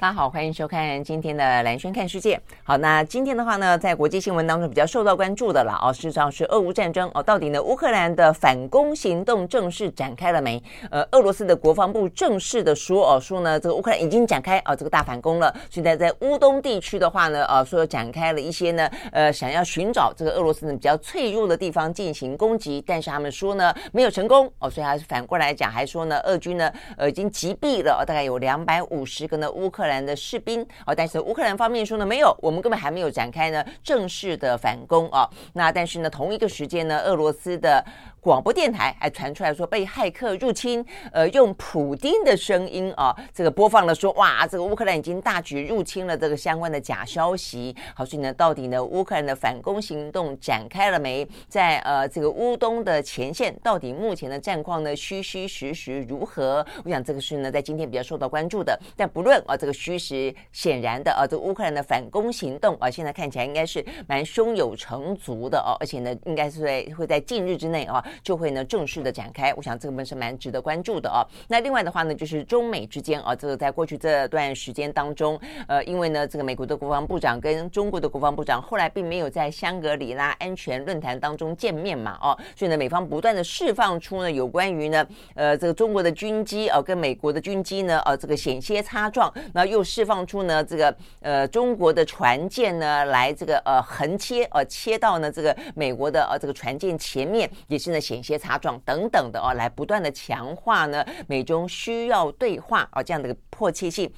大家好，欢迎收看今天的蓝轩看世界。好，那今天的话呢，在国际新闻当中比较受到关注的了哦，事实上是俄乌战争哦，到底呢乌克兰的反攻行动正式展开了没？呃，俄罗斯的国防部正式的说哦，说呢这个乌克兰已经展开啊这个大反攻了。现在在乌东地区的话呢，呃，说展开了一些呢，呃，想要寻找这个俄罗斯呢比较脆弱的地方进行攻击，但是他们说呢没有成功哦，所以还是反过来讲，还说呢俄军呢呃已经击毙了大概有两百五十个呢乌克兰兰。的士兵哦，但是乌克兰方面说呢，没有，我们根本还没有展开呢正式的反攻啊。那但是呢，同一个时间呢，俄罗斯的。广播电台还传出来说被骇客入侵，呃，用普丁的声音啊，这个播放了说哇，这个乌克兰已经大举入侵了，这个相关的假消息。好，所以呢，到底呢，乌克兰的反攻行动展开了没？在呃这个乌东的前线，到底目前的战况呢，虚虚实实如何？我想这个是呢，在今天比较受到关注的。但不论啊，这个虚实，显然的啊，这个乌克兰的反攻行动啊，现在看起来应该是蛮胸有成竹的哦，而且呢，应该是在会在近日之内啊。就会呢正式的展开，我想这个部分是蛮值得关注的哦。那另外的话呢，就是中美之间啊，这个在过去这段时间当中，呃，因为呢这个美国的国防部长跟中国的国防部长后来并没有在香格里拉安全论坛当中见面嘛，哦，所以呢美方不断的释放出呢有关于呢呃这个中国的军机哦跟美国的军机呢呃这个险些擦撞，那又释放出呢这个呃中国的船舰呢来这个呃横切呃切到呢这个美国的呃这个船舰前面，也是呢。险些擦撞等等的哦，来不断的强化呢美中需要对话啊这样的一个迫切性。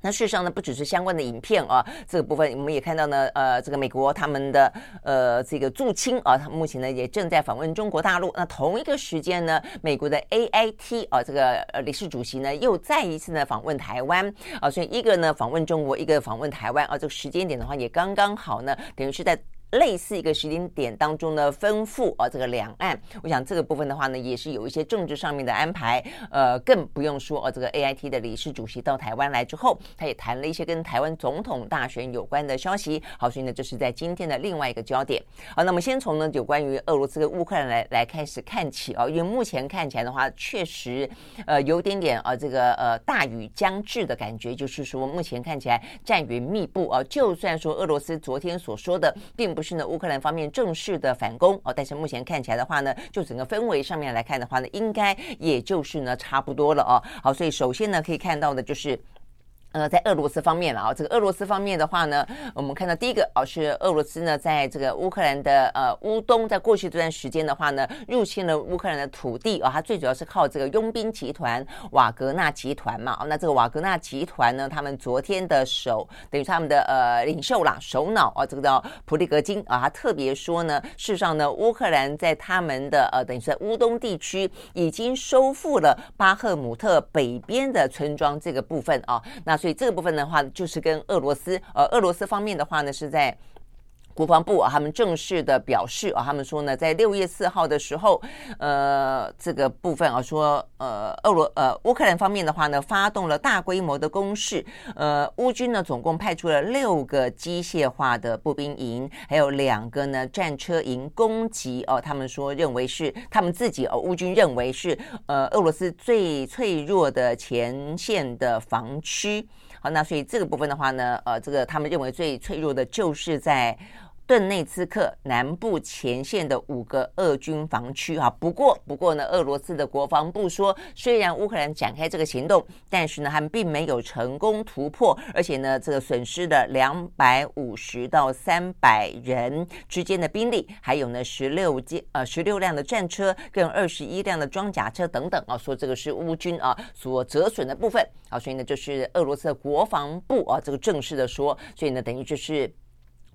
那事实上呢，不只是相关的影片啊，这个部分我们也看到呢，呃，这个美国他们的呃这个驻青啊，他目前呢也正在访问中国大陆。那同一个时间呢，美国的 AIT 啊，这个呃理事主席呢又再一次呢访问台湾啊，所以一个呢访问中国，一个访问台湾啊，这个时间点的话也刚刚好呢，等于是在。类似一个时间点当中呢，吩咐啊，这个两岸，我想这个部分的话呢，也是有一些政治上面的安排。呃，更不用说哦，这个 AIT 的理事主席到台湾来之后，他也谈了一些跟台湾总统大选有关的消息。好，所以呢，这是在今天的另外一个焦点。好，那么先从呢有关于俄罗斯跟乌克兰来来开始看起啊，因为目前看起来的话，确实呃有点点啊这个呃大雨将至的感觉，就是说目前看起来战云密布啊。就算说俄罗斯昨天所说的并不是呢，乌克兰方面正式的反攻哦，但是目前看起来的话呢，就整个氛围上面来看的话呢，应该也就是呢差不多了哦。好，所以首先呢可以看到的就是。呃，在俄罗斯方面了啊，这个俄罗斯方面的话呢，我们看到第一个哦，是俄罗斯呢，在这个乌克兰的呃乌东，在过去这段时间的话呢，入侵了乌克兰的土地啊，它最主要是靠这个佣兵集团瓦格纳集团嘛。那这个瓦格纳集团呢，他们昨天的首等于他们的呃领袖啦，首脑啊，这个叫普利格金啊，他特别说呢，事实上呢，乌克兰在他们的呃等于是在乌东地区已经收复了巴赫姆特北边的村庄这个部分啊，那。所以这个部分的话，就是跟俄罗斯，呃，俄罗斯方面的话呢，是在。国防部啊，他们正式的表示啊，他们说呢，在六月四号的时候，呃，这个部分啊，说呃，俄罗呃乌克兰方面的话呢，发动了大规模的攻势，呃，乌军呢总共派出了六个机械化的步兵营，还有两个呢战车营攻击哦，他们说认为是他们自己哦，乌军认为是呃俄罗斯最脆弱的前线的防区。好，那所以这个部分的话呢，呃，这个他们认为最脆弱的就是在。顿内茨克南部前线的五个俄军防区哈。不过，不过呢，俄罗斯的国防部说，虽然乌克兰展开这个行动，但是呢，他们并没有成功突破，而且呢，这个损失了两百五十到三百人之间的兵力，还有呢，十六间呃十六辆的战车跟二十一辆的装甲车等等啊，说这个是乌军啊所折损的部分啊，所以呢，就是俄罗斯的国防部啊这个正式的说，所以呢，等于就是。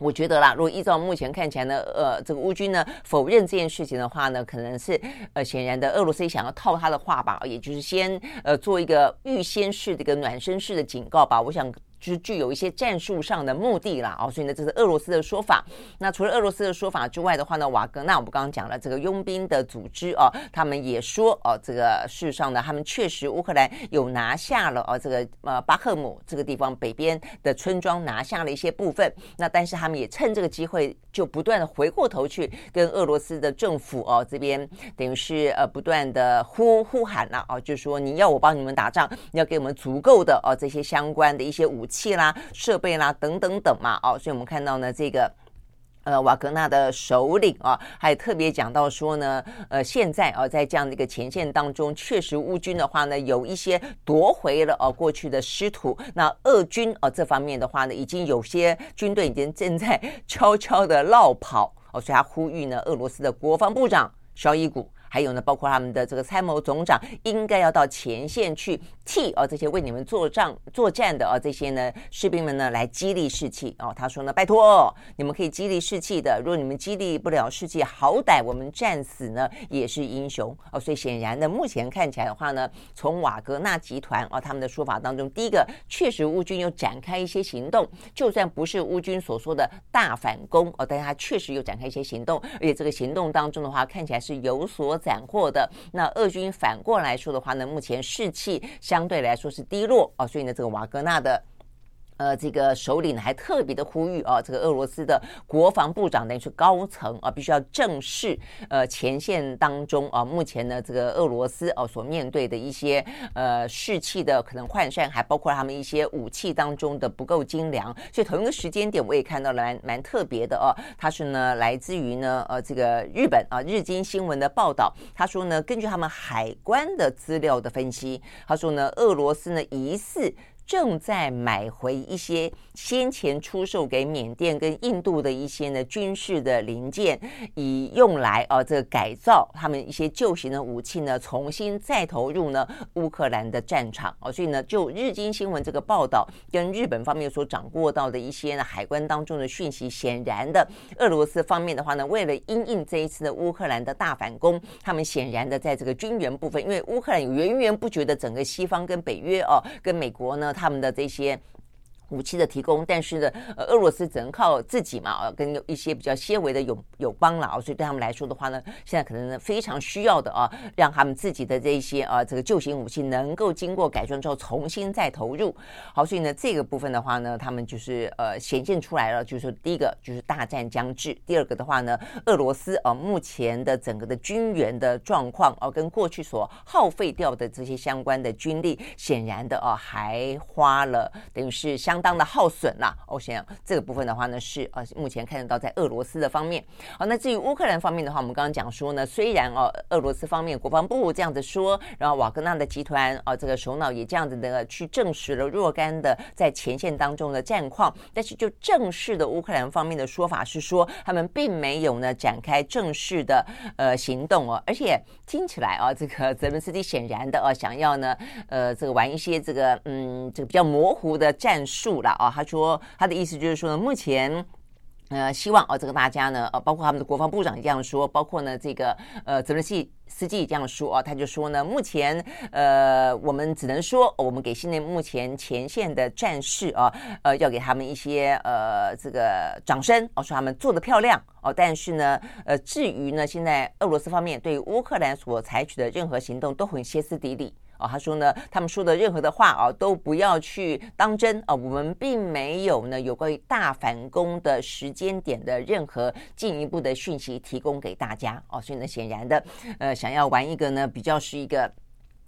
我觉得啦，如果依照目前看起来呢，呃，这个乌军呢否认这件事情的话呢，可能是呃显然的，俄罗斯想要套他的话吧，也就是先呃做一个预先式的一个暖身式的警告吧。我想。就是具有一些战术上的目的啦，哦，所以呢，这是俄罗斯的说法。那除了俄罗斯的说法之外的话呢，瓦格纳我们刚刚讲了这个佣兵的组织哦，他们也说哦，这个事实上呢，他们确实乌克兰有拿下了哦，这个呃巴赫姆这个地方北边的村庄拿下了一些部分。那但是他们也趁这个机会，就不断的回过头去跟俄罗斯的政府哦这边等于是呃不断的呼呼喊了哦，就是说你要我帮你们打仗，你要给我们足够的哦这些相关的一些武。器啦、设备啦等等等嘛，哦，所以我们看到呢，这个呃瓦格纳的首领啊，还特别讲到说呢，呃，现在啊，在这样的一个前线当中，确实乌军的话呢，有一些夺回了哦过去的失土。那俄军啊这方面的话呢，已经有些军队已经正在 悄悄的绕跑哦，所以他呼吁呢，俄罗斯的国防部长绍伊古。还有呢，包括他们的这个参谋总长，应该要到前线去替啊这些为你们作战作战的啊这些呢士兵们呢来激励士气哦。他说呢，拜托你们可以激励士气的，如果你们激励不了士气，好歹我们战死呢也是英雄哦。所以显然呢，目前看起来的话呢，从瓦格纳集团啊他们的说法当中，第一个确实乌军有展开一些行动，就算不是乌军所说的大反攻哦，但是他确实有展开一些行动，而且这个行动当中的话，看起来是有所。斩获的那俄军反过来说的话呢，目前士气相对来说是低落啊，所以呢，这个瓦格纳的。呃，这个首领还特别的呼吁啊，这个俄罗斯的国防部长等于是高层啊，必须要正视呃前线当中啊，目前呢这个俄罗斯哦、所面对的一些呃士气的可能涣散，还包括他们一些武器当中的不够精良。所以同一个时间点，我也看到了蛮蛮特别的哦、啊，他是呢来自于呢呃这个日本啊日经新闻的报道，他说呢根据他们海关的资料的分析，他说呢俄罗斯呢疑似。正在买回一些先前出售给缅甸跟印度的一些呢军事的零件，以用来啊这个改造他们一些旧型的武器呢，重新再投入呢乌克兰的战场哦。所以呢，就日经新闻这个报道跟日本方面所掌握到的一些呢海关当中的讯息，显然的俄罗斯方面的话呢，为了因应这一次的乌克兰的大反攻，他们显然的在这个军援部分，因为乌克兰源源不绝的整个西方跟北约哦，跟美国呢。他们的这些。武器的提供，但是呢，呃，俄罗斯只能靠自己嘛，跟一些比较些微的友友邦了啊，所以对他们来说的话呢，现在可能呢非常需要的啊，让他们自己的这一些啊这个旧型武器能够经过改装之后重新再投入。好，所以呢这个部分的话呢，他们就是呃显现出来了，就是第一个就是大战将至，第二个的话呢，俄罗斯啊目前的整个的军援的状况啊，跟过去所耗费掉的这些相关的军力，显然的啊还花了等于是相。相当的耗损啦，我想这个部分的话呢，是呃目前看得到在俄罗斯的方面。好，那至于乌克兰方面的话，我们刚刚讲说呢，虽然哦俄罗斯方面国防部这样子说，然后瓦格纳的集团啊这个首脑也这样子的去证实了若干的在前线当中的战况，但是就正式的乌克兰方面的说法是说，他们并没有呢展开正式的呃行动哦，而且听起来啊这个泽伦斯基显然的哦想要呢呃这个玩一些这个嗯这个比较模糊的战术。住了啊，他说他的意思就是说呢，目前呃希望哦这个大家呢呃包括他们的国防部长这样说，包括呢这个呃泽连斯基也这样说啊，他就说呢，目前呃我们只能说我们给现在目前前线的战士啊呃要给他们一些呃这个掌声哦，说他们做的漂亮哦，但是呢呃至于呢现在俄罗斯方面对乌克兰所采取的任何行动都很歇斯底里。哦，他说呢，他们说的任何的话啊，都不要去当真啊。我们并没有呢有关于大反攻的时间点的任何进一步的讯息提供给大家哦。所以呢，显然的，呃，想要玩一个呢比较是一个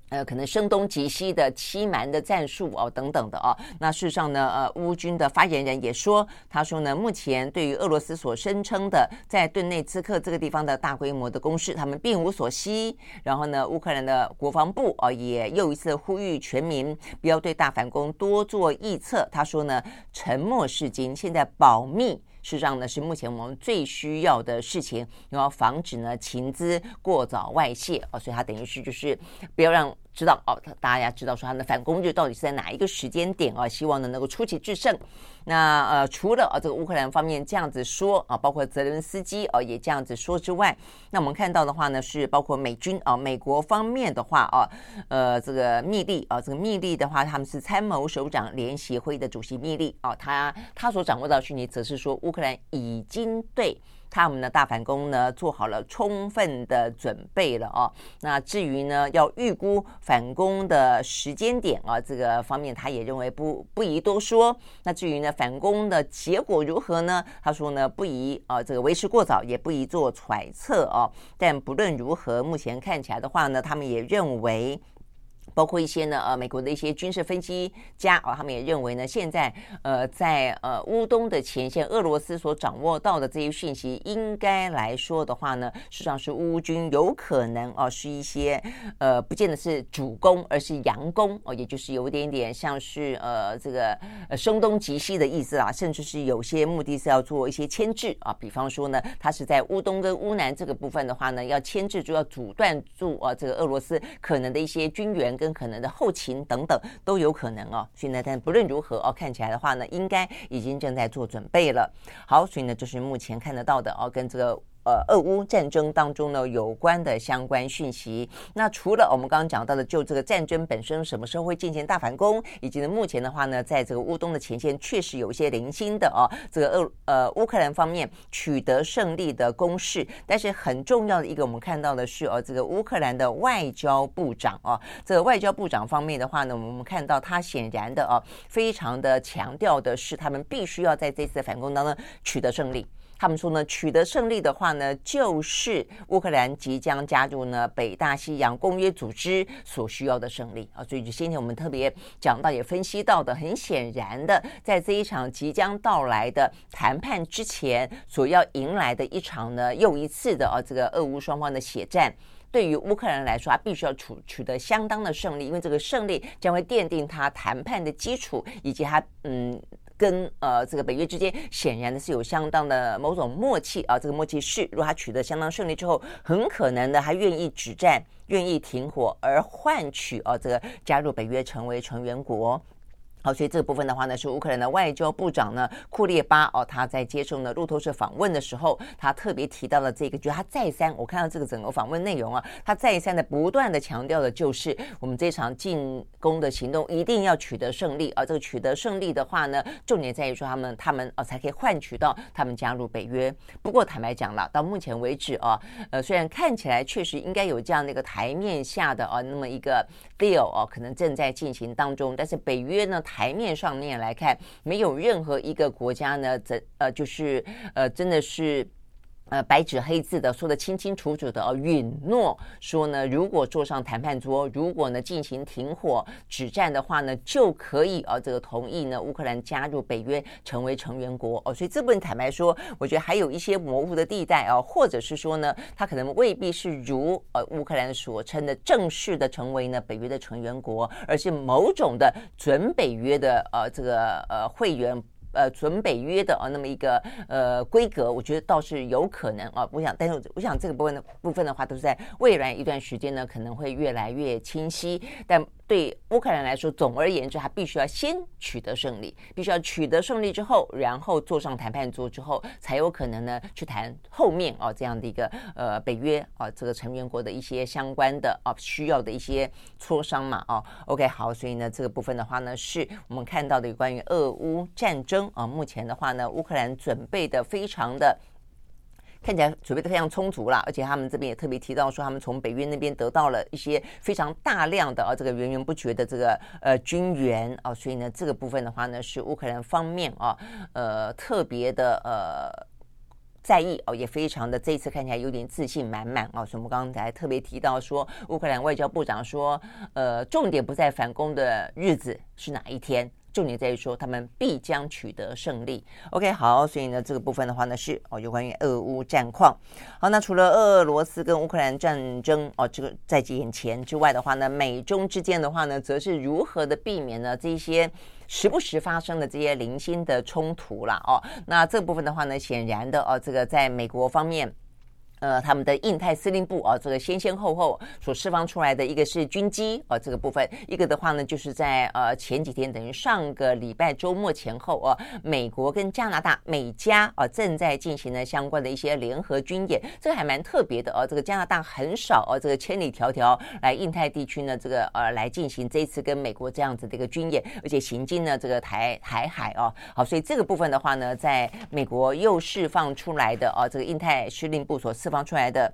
呃，可能声东击西的欺瞒的战术哦，等等的哦。那事实上呢，呃，乌军的发言人也说，他说呢，目前对于俄罗斯所声称的在顿内茨克这个地方的大规模的攻势，他们并无所悉。然后呢，乌克兰的国防部哦，也又一次呼吁全民不要对大反攻多做臆测。他说呢，沉默是金，现在保密。事实上呢，是目前我们最需要的事情，要防止呢情资过早外泄哦，所以它等于是就是不要让。知道哦，大家知道说他的反攻就到底是在哪一个时间点啊？希望呢能够出奇制胜。那呃，除了啊这个乌克兰方面这样子说啊，包括泽连斯基啊也这样子说之外，那我们看到的话呢是包括美军啊，美国方面的话啊，呃这个密利啊，这个密利的话，他们是参谋首长联席会议的主席密利啊，他他所掌握到讯息则是说乌克兰已经对。他们的大反攻呢，做好了充分的准备了哦。那至于呢，要预估反攻的时间点啊，这个方面他也认为不不宜多说。那至于呢，反攻的结果如何呢？他说呢，不宜啊，这个为时过早，也不宜做揣测哦。但不论如何，目前看起来的话呢，他们也认为。包括一些呢，呃，美国的一些军事分析家啊，他们也认为呢，现在呃，在呃乌东的前线，俄罗斯所掌握到的这些讯息，应该来说的话呢，实际上是乌军有可能哦，是一些呃，不见得是主攻，而是佯攻哦，也就是有一点点像是呃这个呃声东击西的意思啊，甚至是有些目的是要做一些牵制啊，比方说呢，他是在乌东跟乌南这个部分的话呢，要牵制住，要阻断住啊，这个俄罗斯可能的一些军援跟。跟可能的后勤等等都有可能哦，所以呢，但不论如何哦，看起来的话呢，应该已经正在做准备了。好，所以呢，就是目前看得到的哦，跟这个。呃，俄乌战争当中呢，有关的相关讯息。那除了我们刚刚讲到的，就这个战争本身什么时候会进行大反攻，以及呢，目前的话呢，在这个乌东的前线确实有一些零星的啊，这个俄呃乌克兰方面取得胜利的攻势。但是很重要的一个，我们看到的是哦，这个乌克兰的外交部长啊，这个外交部长方面的话呢，我们看到他显然的啊，非常的强调的是，他们必须要在这次反攻当中取得胜利。他们说呢，取得胜利的话呢，就是乌克兰即将加入呢北大西洋公约组织所需要的胜利啊。所以就今天我们特别讲到也分析到的，很显然的，在这一场即将到来的谈判之前，所要迎来的一场呢又一次的啊这个俄乌双方的血战，对于乌克兰来说，他必须要取取得相当的胜利，因为这个胜利将会奠定他谈判的基础，以及他嗯。跟呃这个北约之间显然呢是有相当的某种默契啊，这个默契是，如果他取得相当顺利之后，很可能的还愿意止战，愿意停火，而换取啊这个加入北约成为成员国。好，所以这个部分的话呢，是乌克兰的外交部长呢库列巴哦，他在接受呢路透社访问的时候，他特别提到了这个，就他再三，我看到这个整个访问内容啊，他再三的不断的强调的就是，我们这场进攻的行动一定要取得胜利啊，这个取得胜利的话呢，重点在于说他们他们啊才可以换取到他们加入北约。不过坦白讲了，到目前为止啊，呃，虽然看起来确实应该有这样的一个台面下的啊那么一个 deal 啊，可能正在进行当中，但是北约呢，台面上面来看，没有任何一个国家呢，这呃就是呃真的是。呃，白纸黑字的说得清清楚楚的哦，允诺说呢，如果坐上谈判桌，如果呢进行停火止战的话呢，就可以啊，这个同意呢乌克兰加入北约成为成员国哦。所以这部分坦白说，我觉得还有一些模糊的地带啊，或者是说呢，他可能未必是如呃乌克兰所称的正式的成为呢北约的成员国，而是某种的准北约的呃这个呃会员。呃，准北约的啊，那么一个呃规格，我觉得倒是有可能啊。我想，但是我想这个部分的部分的话，都是在未来一段时间呢，可能会越来越清晰。但对乌克兰来说，总而言之，他必须要先取得胜利，必须要取得胜利之后，然后坐上谈判桌之后，才有可能呢去谈后面啊这样的一个呃北约啊这个成员国的一些相关的啊需要的一些磋商嘛啊。OK，好，所以呢这个部分的话呢，是我们看到的有关于俄乌战争啊，目前的话呢，乌克兰准备的非常的。看起来准备的非常充足了，而且他们这边也特别提到说，他们从北约那边得到了一些非常大量的啊，这个源源不绝的这个呃军援啊，所以呢，这个部分的话呢，是乌克兰方面啊，呃，特别的呃。在意哦，也非常的这一次看起来有点自信满满哦。所以我们刚才特别提到说，乌克兰外交部长说，呃，重点不在反攻的日子是哪一天。重点在于说，他们必将取得胜利。OK，好，所以呢，这个部分的话呢是哦，有关于俄乌战况。好，那除了俄罗斯跟乌克兰战争哦，这个在眼前之外的话呢，美中之间的话呢，则是如何的避免呢这些时不时发生的这些零星的冲突啦。哦。那这部分的话呢，显然的哦，这个在美国方面。呃，他们的印太司令部啊，这个先先后后所释放出来的一个是军机啊，这个部分；一个的话呢，就是在呃前几天，等于上个礼拜周末前后啊，美国跟加拿大美加啊正在进行呢相关的一些联合军演，这个还蛮特别的哦。这个加拿大很少哦，这个千里迢迢来印太地区呢，这个呃来进行这次跟美国这样子的一个军演，而且行经呢这个台台海哦，好，所以这个部分的话呢，在美国又释放出来的哦，这个印太司令部所释放放出来的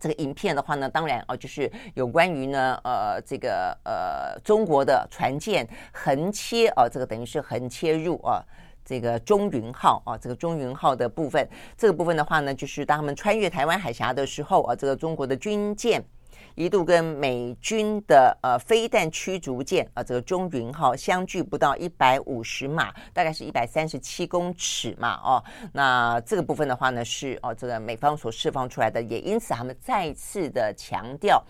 这个影片的话呢，当然哦，就是有关于呢，呃，这个呃，中国的船舰横切哦，这个等于是横切入啊，这个中云号啊，这个中云号的部分，这个部分的话呢，就是当他们穿越台湾海峡的时候啊，这个中国的军舰。一度跟美军的呃飞弹驱逐舰啊，这个中云号相距不到一百五十码，大概是一百三十七公尺嘛，哦，那这个部分的话呢是哦，这个美方所释放出来的，也因此他们再次的强调，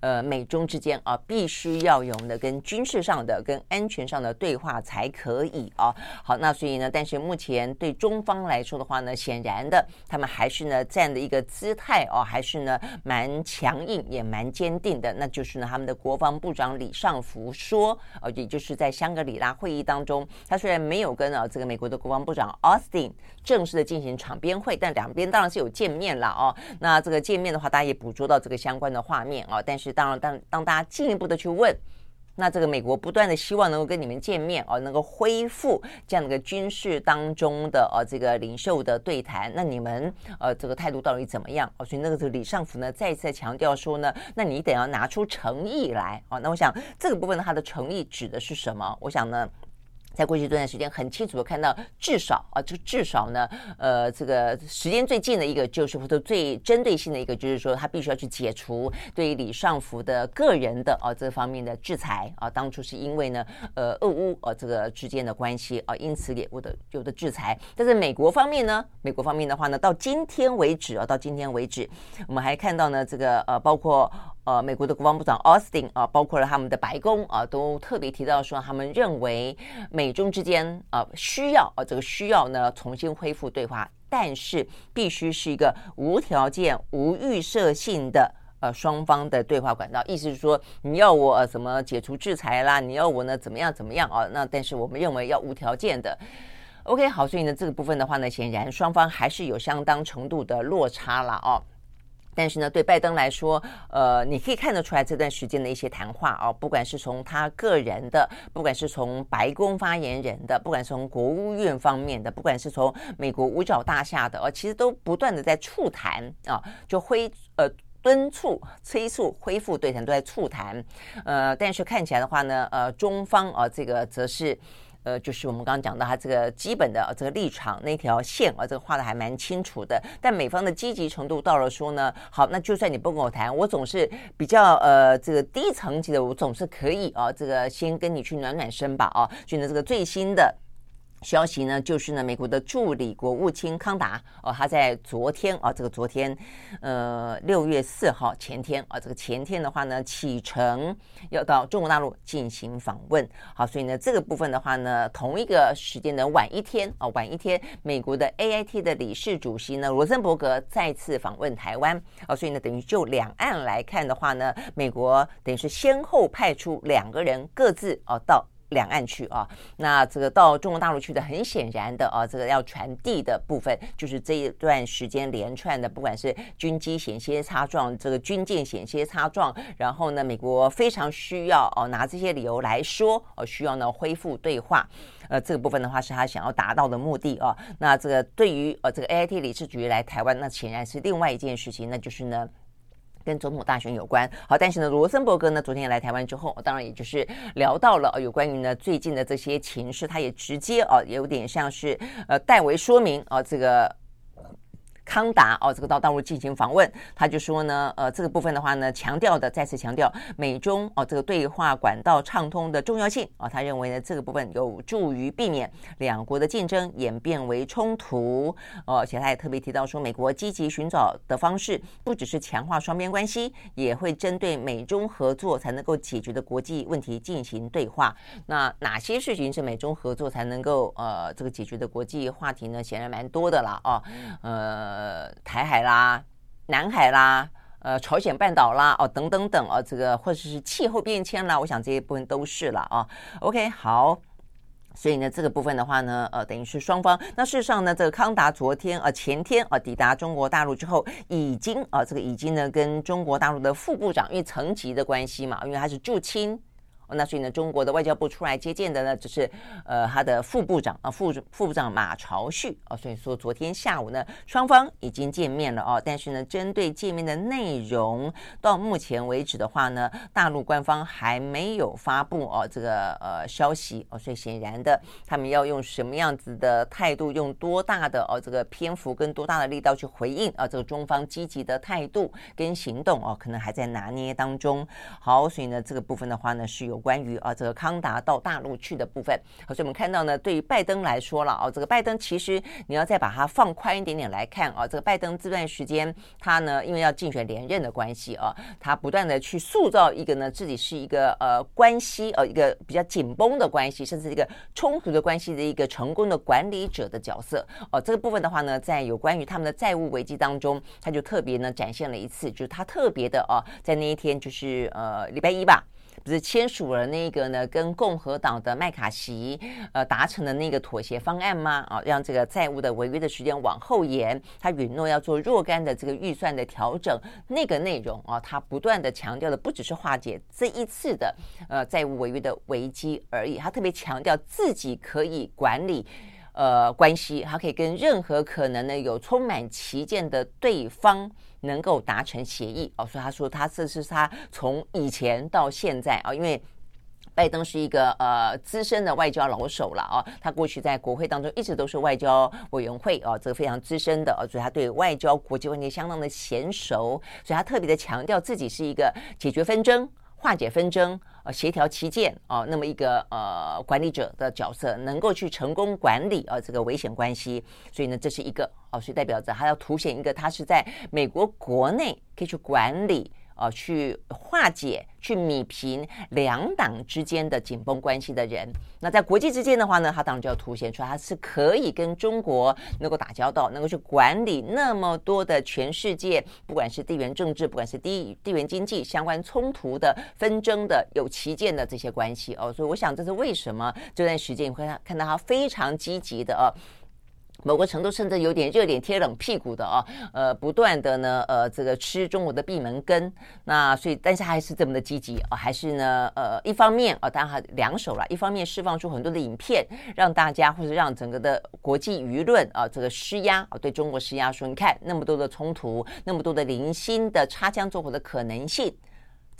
呃，美中之间啊必须要有的跟军事上的、跟安全上的对话才可以啊。好，那所以呢，但是目前对中方来说的话呢，显然的他们还是呢站的一个姿态哦，还是呢蛮强硬，也蛮。坚定的，那就是呢，他们的国防部长李尚福说，呃，也就是在香格里拉会议当中，他虽然没有跟啊这个美国的国防部长 Austin 正式的进行场边会，但两边当然是有见面了哦。那这个见面的话，大家也捕捉到这个相关的画面哦。但是当然，当当大家进一步的去问。那这个美国不断的希望能够跟你们见面哦，能够恢复这样的一个军事当中的呃这个领袖的对谈。那你们呃这个态度到底怎么样？哦，所以那个是李尚福呢再次强调说呢，那你得要拿出诚意来哦。那我想这个部分呢，他的诚意指的是什么？我想呢。在过去这段时间，很清楚的看到，至少啊，就至少呢，呃，这个时间最近的一个，就是或者最针对性的一个，就是说，他必须要去解除对于李尚福的个人的啊这方面的制裁啊。当初是因为呢，呃，俄乌啊这个之间的关系啊，因此也有的有的制裁。但是美国方面呢，美国方面的话呢，到今天为止啊，到今天为止，我们还看到呢，这个呃，包括。呃，美国的国防部长奥斯汀啊，包括了他们的白宫啊，都特别提到说，他们认为美中之间啊需要啊这个需要呢重新恢复对话，但是必须是一个无条件、无预设性的呃双方的对话管道。意思是说，你要我怎么解除制裁啦？你要我呢怎么样怎么样啊？那但是我们认为要无条件的。OK，好，所以呢这个部分的话呢，显然双方还是有相当程度的落差了哦。但是呢，对拜登来说，呃，你可以看得出来这段时间的一些谈话哦，不管是从他个人的，不管是从白宫发言人的，不管是从国务院方面的，不管是从美国五角大厦的，哦，其实都不断的在促谈啊，就挥呃敦促催促恢复对谈，都在促谈，呃，但是看起来的话呢，呃，中方啊，这个则是。呃，就是我们刚刚讲到他这个基本的这个立场那条线啊，这个画的还蛮清楚的。但美方的积极程度到了说呢，好，那就算你不跟我谈，我总是比较呃这个低层级的，我总是可以啊，这个先跟你去暖暖身吧啊。选择，这个最新的。消息呢，就是呢，美国的助理国务卿康达哦，他在昨天啊，这个昨天，呃，六月四号前天啊，这个前天的话呢，启程要到中国大陆进行访问。好，所以呢，这个部分的话呢，同一个时间的晚一天啊，晚一天，美国的 AIT 的理事主席呢，罗森伯格再次访问台湾啊，所以呢，等于就两岸来看的话呢，美国等于是先后派出两个人各自哦到。两岸去啊，那这个到中国大陆去的，很显然的啊，这个要传递的部分，就是这一段时间连串的，不管是军机险些擦撞，这个军舰险些擦撞，然后呢，美国非常需要哦，拿这些理由来说，哦，需要呢恢复对话，呃，这个部分的话是他想要达到的目的啊。那这个对于呃这个 AIT 理事局来台湾，那显然是另外一件事情，那就是呢。跟总统大选有关，好，但是呢，罗森伯格呢，昨天来台湾之后，当然也就是聊到了有关于呢最近的这些情势，他也直接啊，有点像是呃代为说明啊，这个康达哦，这个到大陆进行访问，他就说呢，呃，这个部分的话呢，强调的再次强调美中哦这个对话管道畅通的重要性啊、哦，他认为呢，这个部分有助于避免两国的竞争演变为冲突哦，而且他也特别提到说，美国积极寻找的方式不只是强化双边关系，也会针对美中合作才能够解决的国际问题进行对话。那哪些事情是美中合作才能够呃这个解决的国际话题呢？显然蛮多的了哦，呃，呃台海啦、南海啦、呃，朝鲜半岛啦，哦，等等等哦，这个或者是气候变迁啦，我想这些部分都是了啊。OK，好，所以呢，这个部分的话呢，呃，等于是双方。那事实上呢，这个康达昨天呃前天啊抵达中国大陆之后，已经啊这个已经呢跟中国大陆的副部长，因为层级的关系嘛，因为他是驻青。那所以呢，中国的外交部出来接见的呢，就是呃他的副部长啊，副副部长马朝旭啊。所以说昨天下午呢，双方已经见面了哦。但是呢，针对见面的内容，到目前为止的话呢，大陆官方还没有发布哦这个呃消息哦。所以显然的，他们要用什么样子的态度，用多大的哦这个篇幅跟多大的力道去回应啊？这个中方积极的态度跟行动哦，可能还在拿捏当中。好，所以呢，这个部分的话呢，是有。关于啊这个康达到大陆去的部分，所以我们看到呢，对于拜登来说了啊，这个拜登其实你要再把它放宽一点点来看啊，这个拜登这段时间他呢，因为要竞选连任的关系啊，他不断的去塑造一个呢自己是一个呃关系呃一个比较紧绷的关系，甚至一个冲突的关系的一个成功的管理者的角色哦。这个部分的话呢，在有关于他们的债务危机当中，他就特别呢展现了一次，就是他特别的啊，在那一天就是呃礼拜一吧。不是签署了那个呢，跟共和党的麦卡锡呃达成的那个妥协方案吗？啊，让这个债务的违约的时间往后延，他允诺要做若干的这个预算的调整，那个内容啊，他不断的强调的不只是化解这一次的呃债务违约的危机而已，他特别强调自己可以管理呃关系，他可以跟任何可能呢有充满歧见的对方。能够达成协议哦，所以他说他这是他从以前到现在啊，因为拜登是一个呃资深的外交老手了啊，他过去在国会当中一直都是外交委员会哦，这个非常资深的啊，所以他对外交国际问题相当的娴熟，所以他特别的强调自己是一个解决纷争。化解纷争，呃，协调旗舰啊，那么一个呃管理者的角色，能够去成功管理啊这个危险关系，所以呢，这是一个哦，所以代表着他要凸显一个，他是在美国国内可以去管理。啊，去化解、去弭平两党之间的紧绷关系的人，那在国际之间的话呢，他当然就要凸显出，他是可以跟中国能够打交道，能够去管理那么多的全世界，不管是地缘政治，不管是地地缘经济相关冲突的纷争的有歧见的这些关系哦，所以我想这是为什么这段时间你会看到他非常积极的哦。某个程度甚至有点热脸贴冷屁股的啊，呃，不断的呢，呃，这个吃中国的闭门羹，那所以，但是还是这么的积极啊，还是呢，呃，一方面啊，当然还两手了，一方面释放出很多的影片，让大家或者让整个的国际舆论啊，这个施压啊，对中国施压，说你看那么多的冲突，那么多的零星的擦枪走火的可能性。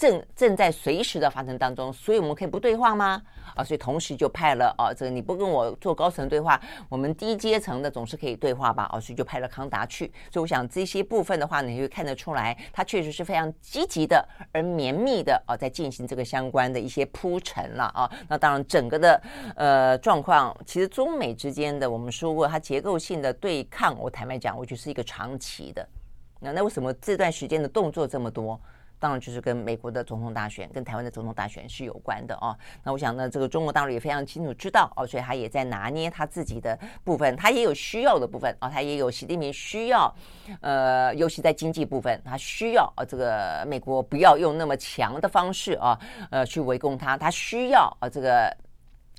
正正在随时的发生当中，所以我们可以不对话吗？啊，所以同时就派了啊，这个你不跟我做高层对话，我们低阶层的总是可以对话吧？啊，所以就派了康达去。所以我想这些部分的话，你会看得出来，他确实是非常积极的，而绵密的啊，在进行这个相关的一些铺陈了啊。那当然，整个的呃状况，其实中美之间的我们说过，它结构性的对抗，我坦白讲，我觉得是一个长期的。那那为什么这段时间的动作这么多？当然就是跟美国的总统大选、跟台湾的总统大选是有关的哦。那我想呢，这个中国大陆也非常清楚知道哦，所以他也在拿捏他自己的部分，他也有需要的部分啊、哦，他也有习近平需要，呃，尤其在经济部分，他需要啊、这个美国不要用那么强的方式啊，呃，去围攻他，他需要啊，这个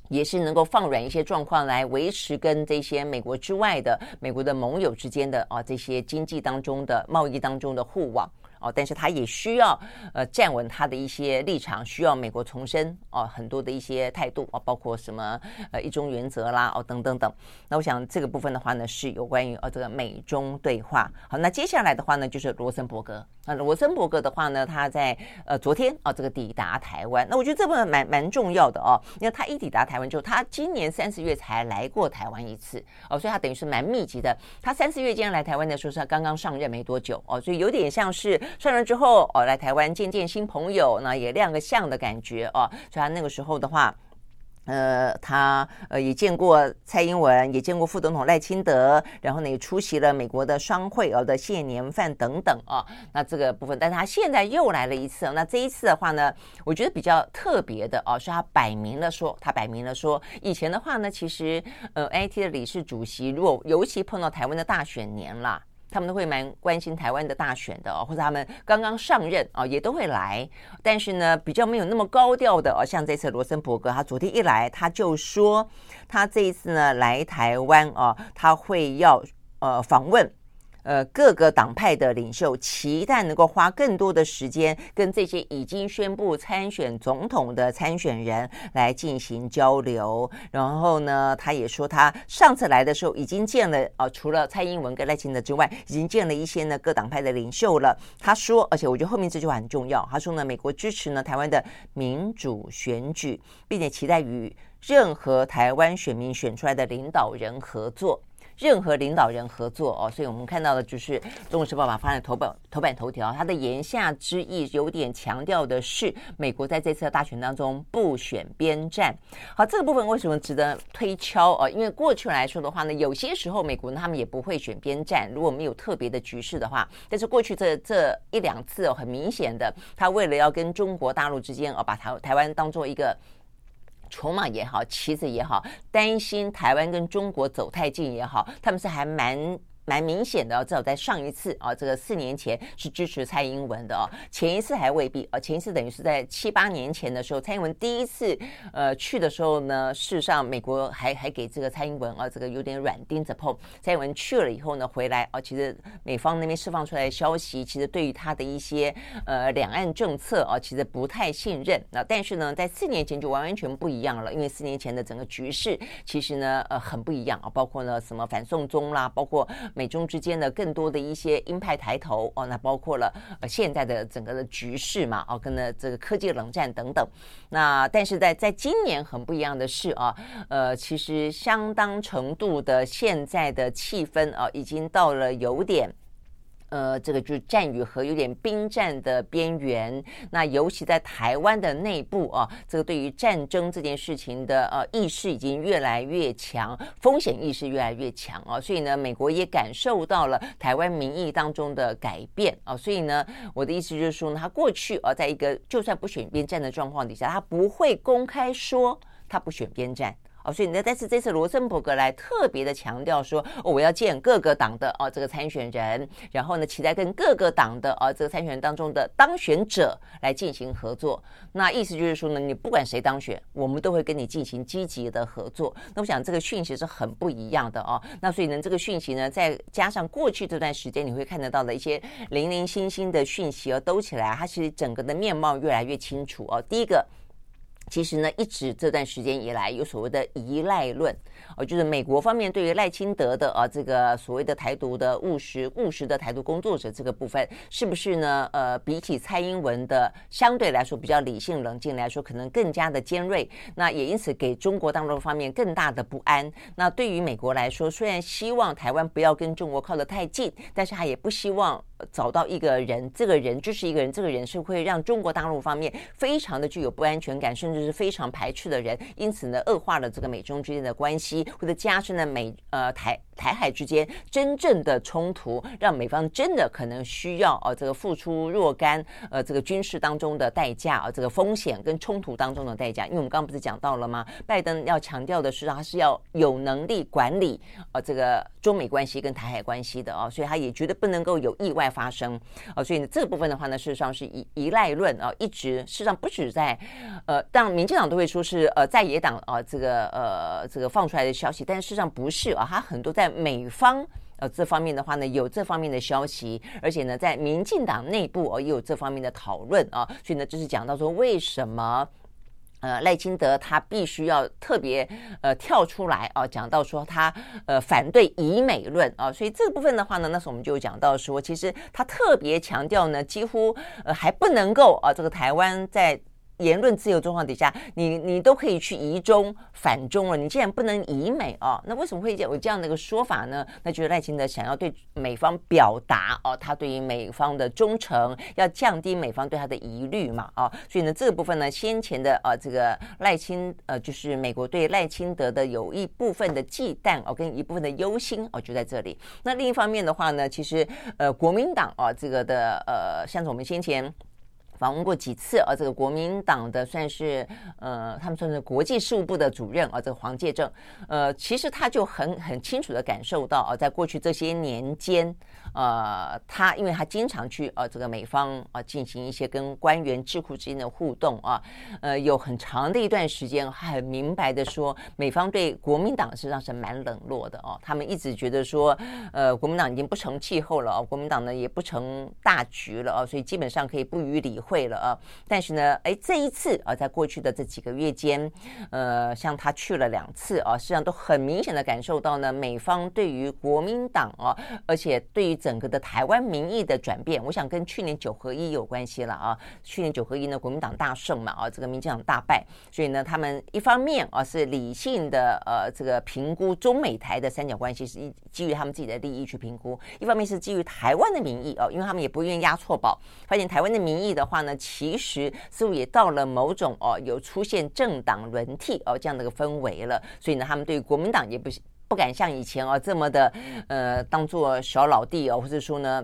也是能够放软一些状况来维持跟这些美国之外的美国的盟友之间的啊这些经济当中的贸易当中的互往。哦，但是他也需要呃站稳他的一些立场，需要美国重申哦很多的一些态度哦，包括什么呃一中原则啦哦等等等。那我想这个部分的话呢，是有关于呃这个美中对话。好，那接下来的话呢，就是罗森伯格。那罗森伯格的话呢，他在呃昨天啊这个抵达台湾，那我觉得这部分蛮蛮重要的哦，因为他一抵达台湾之后，他今年三四月才来过台湾一次哦，所以他等于是蛮密集的。他三四月间来台湾的时候，是他刚刚上任没多久哦，所以有点像是上任之后哦来台湾见见新朋友，那也亮个相的感觉哦，所以他那个时候的话。呃，他呃也见过蔡英文，也见过副总统赖清德，然后呢也出席了美国的双会呃的谢年饭等等啊。那这个部分，但是他现在又来了一次。那这一次的话呢，我觉得比较特别的哦，是他摆明了说，他摆明了说，以前的话呢，其实呃 I T 的理事主席，如果尤其碰到台湾的大选年啦。他们都会蛮关心台湾的大选的哦，或者他们刚刚上任啊，也都会来。但是呢，比较没有那么高调的哦，像这次罗森伯格，他昨天一来，他就说他这一次呢来台湾啊，他会要呃访问。呃，各个党派的领袖期待能够花更多的时间跟这些已经宣布参选总统的参选人来进行交流。然后呢，他也说他上次来的时候已经见了啊、呃，除了蔡英文跟赖清德之外，已经见了一些呢各党派的领袖了。他说，而且我觉得后面这句话很重要。他说呢，美国支持呢台湾的民主选举，并且期待与任何台湾选民选出来的领导人合作。任何领导人合作哦，所以我们看到的就是《中国时报》把放在头版头版头条，它的言下之意有点强调的是，美国在这次的大选当中不选边站。好，这个部分为什么值得推敲哦？因为过去来说的话呢，有些时候美国他们也不会选边站，如果没有特别的局势的话。但是过去这这一两次哦，很明显的，他为了要跟中国大陆之间哦，把台台湾当做一个。筹码也好，棋子也好，担心台湾跟中国走太近也好，他们是还蛮。蛮明显的，至少在上一次啊，这个四年前是支持蔡英文的哦，前一次还未必啊，前一次等于是在七八年前的时候，蔡英文第一次呃去的时候呢，事实上美国还还给这个蔡英文啊，这个有点软钉子碰。蔡英文去了以后呢，回来啊，其实美方那边释放出来的消息，其实对于他的一些呃两岸政策啊，其实不太信任。那但是呢，在四年前就完完全不一样了，因为四年前的整个局势其实呢呃很不一样啊，包括呢什么反送中啦，包括。美中之间的更多的一些鹰派抬头哦，那包括了呃现在的整个的局势嘛，哦，跟呢这个科技冷战等等。那但是在在今年很不一样的是啊，呃，其实相当程度的现在的气氛啊，已经到了有点。呃，这个就是战与和有点兵战的边缘。那尤其在台湾的内部啊，这个对于战争这件事情的呃意识已经越来越强，风险意识越来越强啊。所以呢，美国也感受到了台湾民意当中的改变啊。所以呢，我的意思就是说呢，他过去啊，在一个就算不选边站的状况底下，他不会公开说他不选边站。哦，所以呢，但是这次罗森伯格来特别的强调说，我要见各个党的哦这个参选人，然后呢，期待跟各个党的哦这个参选人当中的当选者来进行合作。那意思就是说呢，你不管谁当选，我们都会跟你进行积极的合作。那我想这个讯息是很不一样的哦。那所以呢，这个讯息呢，再加上过去这段时间你会看得到的一些零零星星的讯息而兜起来，它其实整个的面貌越来越清楚哦。第一个。其实呢，一直这段时间以来，有所谓的依赖论，就是美国方面对于赖清德的啊这个所谓的台独的务实务实的台独工作者这个部分，是不是呢？呃，比起蔡英文的相对来说比较理性冷静来说，可能更加的尖锐，那也因此给中国大陆方面更大的不安。那对于美国来说，虽然希望台湾不要跟中国靠得太近，但是他也不希望。找到一个人，这个人就是一个人，这个人是会让中国大陆方面非常的具有不安全感，甚至是非常排斥的人，因此呢，恶化了这个美中之间的关系，或者加深了美呃台台海之间真正的冲突，让美方真的可能需要呃这个付出若干呃这个军事当中的代价啊，这个风险跟冲突当中的代价。因为我们刚刚不是讲到了吗？拜登要强调的是，他是要有能力管理呃这个中美关系跟台海关系的啊，所以他也绝对不能够有意外。发生啊，所以呢，这个部分的话呢，事实上是依依赖论啊，一直事实上不止在呃，当然民进党都会说是呃在野党啊这个呃这个放出来的消息，但事实上不是啊，他很多在美方呃这方面的话呢，有这方面的消息，而且呢，在民进党内部哦也有这方面的讨论啊，所以呢，就是讲到说为什么。呃，赖清德他必须要特别呃跳出来啊，讲到说他呃反对以美论啊，所以这部分的话呢，那时候我们就讲到说，其实他特别强调呢，几乎呃还不能够啊，这个台湾在。言论自由状况底下，你你都可以去疑中反中了，你既然不能移美哦，那为什么会有这样的一个说法呢？那就是赖清德想要对美方表达哦，他对于美方的忠诚，要降低美方对他的疑虑嘛，哦，所以呢，这个部分呢，先前的呃这个赖清呃，就是美国对赖清德的有一部分的忌惮哦，跟一部分的忧心哦，就在这里。那另一方面的话呢，其实呃，国民党哦，这个的呃，像是我们先前。访问过几次啊？这个国民党的算是呃，他们算是国际事务部的主任啊，这个黄介正，呃，其实他就很很清楚的感受到啊，在过去这些年间。呃，他因为他经常去呃这个美方啊、进行一些跟官员智库之间的互动啊，呃有很长的一段时间，很明白的说，美方对国民党实际上是蛮冷落的哦。他们一直觉得说，呃国民党已经不成气候了哦，国民党呢也不成大局了哦，所以基本上可以不予理会了啊。但是呢，哎这一次啊，在过去的这几个月间，呃像他去了两次啊，实际上都很明显的感受到呢，美方对于国民党啊，而且对于整个的台湾民意的转变，我想跟去年九合一有关系了啊。去年九合一呢，国民党大胜嘛，啊，这个民进党大败，所以呢，他们一方面啊是理性的呃这个评估中美台的三角关系，是基于他们自己的利益去评估；一方面是基于台湾的民意哦，因为他们也不愿意押错宝，发现台湾的民意的话呢，其实似乎也到了某种哦有出现政党轮替哦这样的一个氛围了，所以呢，他们对于国民党也不不敢像以前哦这么的呃当做小老弟哦，或者说呢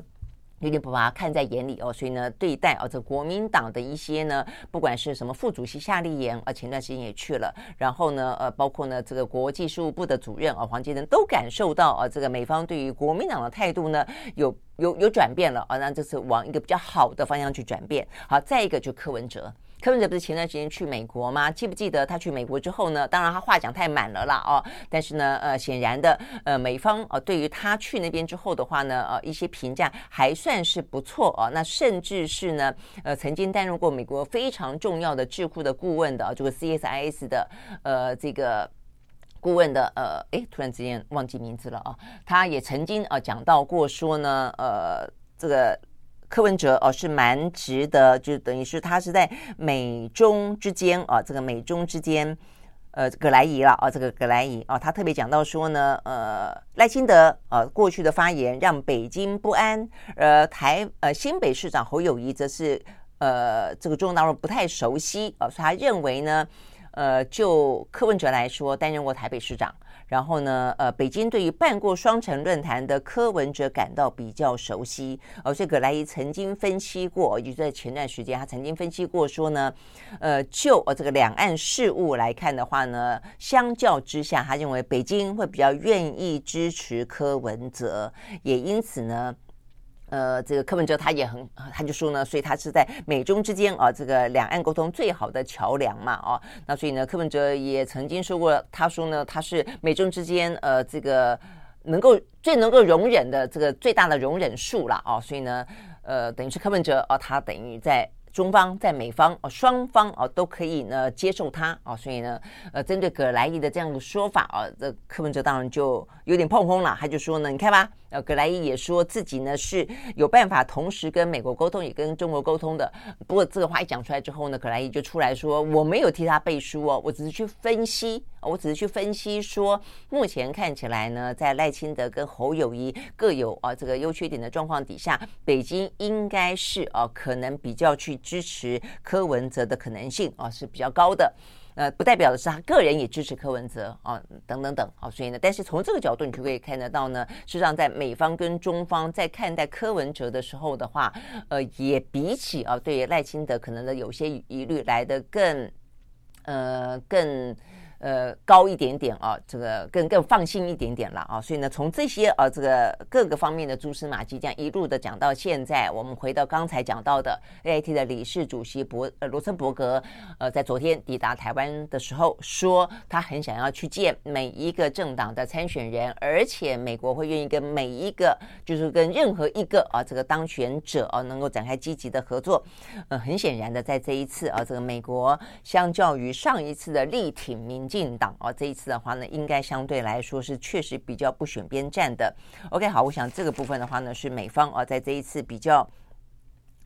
有点不把他看在眼里哦，所以呢对待哦这国民党的一些呢，不管是什么副主席夏立言啊，前段时间也去了，然后呢呃包括呢这个国际事务部的主任啊黄杰仁都感受到啊这个美方对于国民党的态度呢有有有转变了啊，那这是往一个比较好的方向去转变。好，再一个就柯文哲。柯文哲不是前段时间去美国吗？记不记得他去美国之后呢？当然他话讲太满了啦哦。但是呢，呃，显然的，呃，美方呃对于他去那边之后的话呢，呃，一些评价还算是不错哦。那甚至是呢，呃，曾经担任过美国非常重要的智库的顾问的，这个 CSIS 的呃这个顾问的呃，哎，突然之间忘记名字了啊。他也曾经啊讲到过说呢，呃，这个。柯文哲哦是蛮值得，就等于是他是在美中之间啊，这个美中之间，呃，葛莱仪了啊，这个葛莱仪啊，他特别讲到说呢，呃，赖清德啊过去的发言让北京不安，呃，台呃新北市长侯友谊则是呃这个中国大陆不太熟悉啊，所以他认为呢，呃，就柯文哲来说，担任过台北市长。然后呢，呃，北京对于办过双城论坛的柯文哲感到比较熟悉。哦，这葛莱伊曾经分析过，也就在前段时间，他曾经分析过说呢，呃，就呃这个两岸事务来看的话呢，相较之下，他认为北京会比较愿意支持柯文哲，也因此呢。呃，这个柯文哲他也很，他就说呢，所以他是在美中之间啊，这个两岸沟通最好的桥梁嘛，哦，那所以呢，柯文哲也曾经说过，他说呢，他是美中之间呃，这个能够最能够容忍的这个最大的容忍数了，哦，所以呢，呃，等于是柯文哲哦，他等于在。中方在美方哦，双方哦都可以呢接受他哦，所以呢，呃，针对葛莱仪的这样的说法啊，这柯文哲当然就有点碰轰了，他就说呢，你看吧，呃，葛莱伊也说自己呢是有办法同时跟美国沟通，也跟中国沟通的。不过这个话一讲出来之后呢，葛莱伊就出来说，我没有替他背书哦，我只是去分析。我只是去分析说，目前看起来呢，在赖清德跟侯友谊各有啊这个优缺点的状况底下，北京应该是啊可能比较去支持柯文哲的可能性啊是比较高的。呃，不代表的是他个人也支持柯文哲啊等等等啊，所以呢，但是从这个角度你就可以看得到呢，实际上在美方跟中方在看待柯文哲的时候的话，呃，也比起啊对赖清德可能的有些疑虑来得更呃更。呃，高一点点啊，这个更更放心一点点了啊，所以呢，从这些、啊、这个各个方面的蛛丝马迹，这样一路的讲到现在，我们回到刚才讲到的 AIT 的理事主席博呃罗森伯格，呃，在昨天抵达台湾的时候，说他很想要去见每一个政党的参选人，而且美国会愿意跟每一个，就是跟任何一个啊这个当选者啊能够展开积极的合作。呃，很显然的，在这一次啊，这个美国相较于上一次的力挺民。进党啊，这一次的话呢，应该相对来说是确实比较不选边站的。OK，好，我想这个部分的话呢，是美方啊，在这一次比较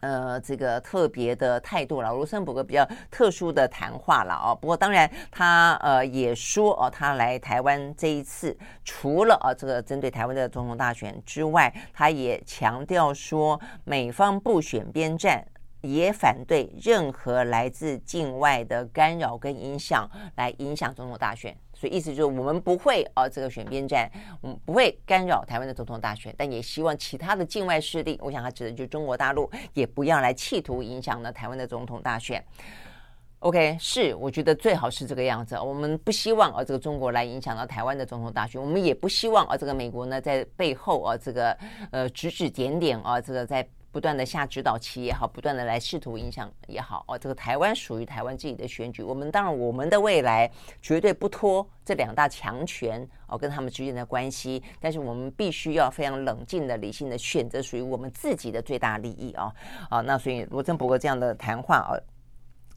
呃这个特别的态度了，罗森伯格比较特殊的谈话了啊。不过当然他呃也说哦，他来台湾这一次，除了啊这个针对台湾的总统大选之外，他也强调说，美方不选边站。也反对任何来自境外的干扰跟影响来影响总统大选，所以意思就是我们不会啊这个选边站，我们不会干扰台湾的总统大选，但也希望其他的境外势力，我想他指的就中国大陆，也不要来企图影响呢台湾的总统大选。OK，是我觉得最好是这个样子，我们不希望啊这个中国来影响到台湾的总统大选，我们也不希望啊这个美国呢在背后啊这个呃指指点点啊这个在。不断的下指导棋也好，不断的来试图影响也好，哦，这个台湾属于台湾自己的选举，我们当然我们的未来绝对不拖这两大强权哦跟他们之间的关系，但是我们必须要非常冷静的、理性的选择属于我们自己的最大利益啊啊，那所以罗森博格这样的谈话啊。